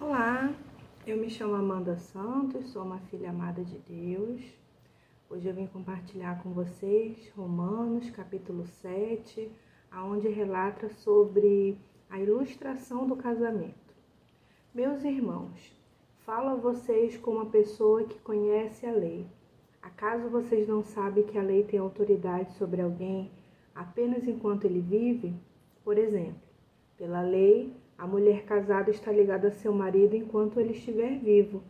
Olá, eu me chamo Amanda Santos, sou uma filha amada de Deus. Hoje eu vim compartilhar com vocês Romanos, capítulo 7, aonde relata sobre a ilustração do casamento. Meus irmãos, falo a vocês como uma pessoa que conhece a lei. Acaso vocês não sabem que a lei tem autoridade sobre alguém apenas enquanto ele vive? Por exemplo, pela lei, a mulher casada está ligada a seu marido enquanto ele estiver vivo.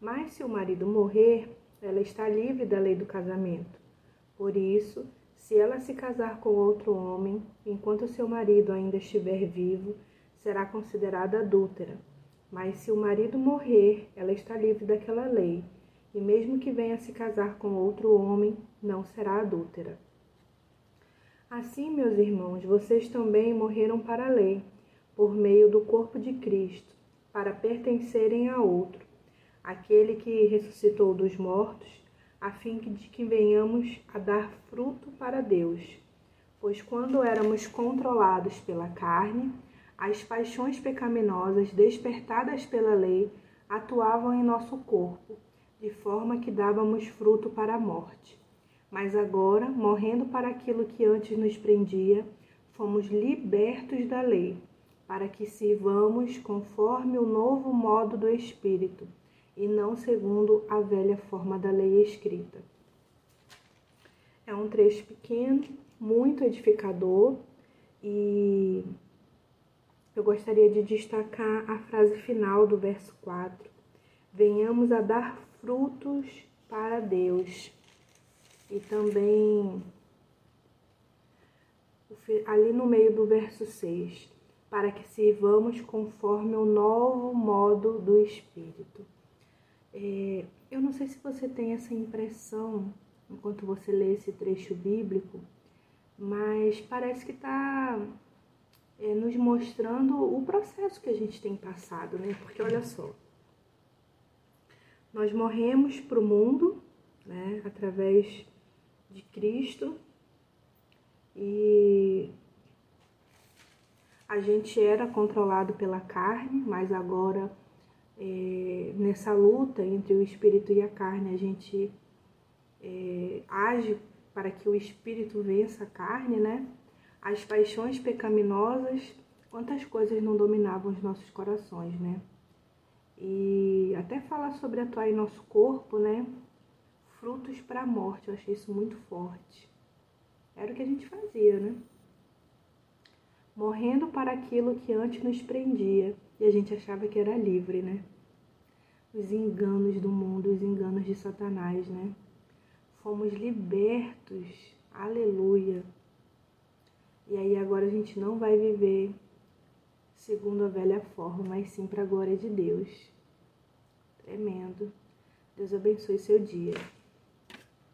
Mas se o marido morrer, ela está livre da lei do casamento. Por isso, se ela se casar com outro homem enquanto seu marido ainda estiver vivo, será considerada adúltera. Mas se o marido morrer, ela está livre daquela lei, e mesmo que venha se casar com outro homem, não será adúltera. Assim, meus irmãos, vocês também morreram para a lei por meio do corpo de Cristo, para pertencerem a outro, aquele que ressuscitou dos mortos, a fim de que venhamos a dar fruto para Deus. Pois quando éramos controlados pela carne, as paixões pecaminosas despertadas pela lei atuavam em nosso corpo, de forma que dávamos fruto para a morte. Mas agora, morrendo para aquilo que antes nos prendia, fomos libertos da lei para que sirvamos conforme o novo modo do Espírito, e não segundo a velha forma da lei escrita. É um trecho pequeno, muito edificador, e eu gostaria de destacar a frase final do verso 4. Venhamos a dar frutos para Deus. E também ali no meio do verso 6 para que sirvamos conforme o novo modo do Espírito. É, eu não sei se você tem essa impressão enquanto você lê esse trecho bíblico, mas parece que está é, nos mostrando o processo que a gente tem passado, né? Porque olha só, nós morremos para o mundo, né? Através de Cristo e a gente era controlado pela carne, mas agora é, nessa luta entre o espírito e a carne, a gente é, age para que o espírito vença a carne, né? As paixões pecaminosas, quantas coisas não dominavam os nossos corações, né? E até falar sobre atuar em nosso corpo, né? Frutos para a morte, eu achei isso muito forte. Era o que a gente fazia, né? Morrendo para aquilo que antes nos prendia e a gente achava que era livre, né? Os enganos do mundo, os enganos de Satanás, né? Fomos libertos, aleluia. E aí agora a gente não vai viver segundo a velha forma, mas sim para a glória de Deus. Tremendo. Deus abençoe seu dia.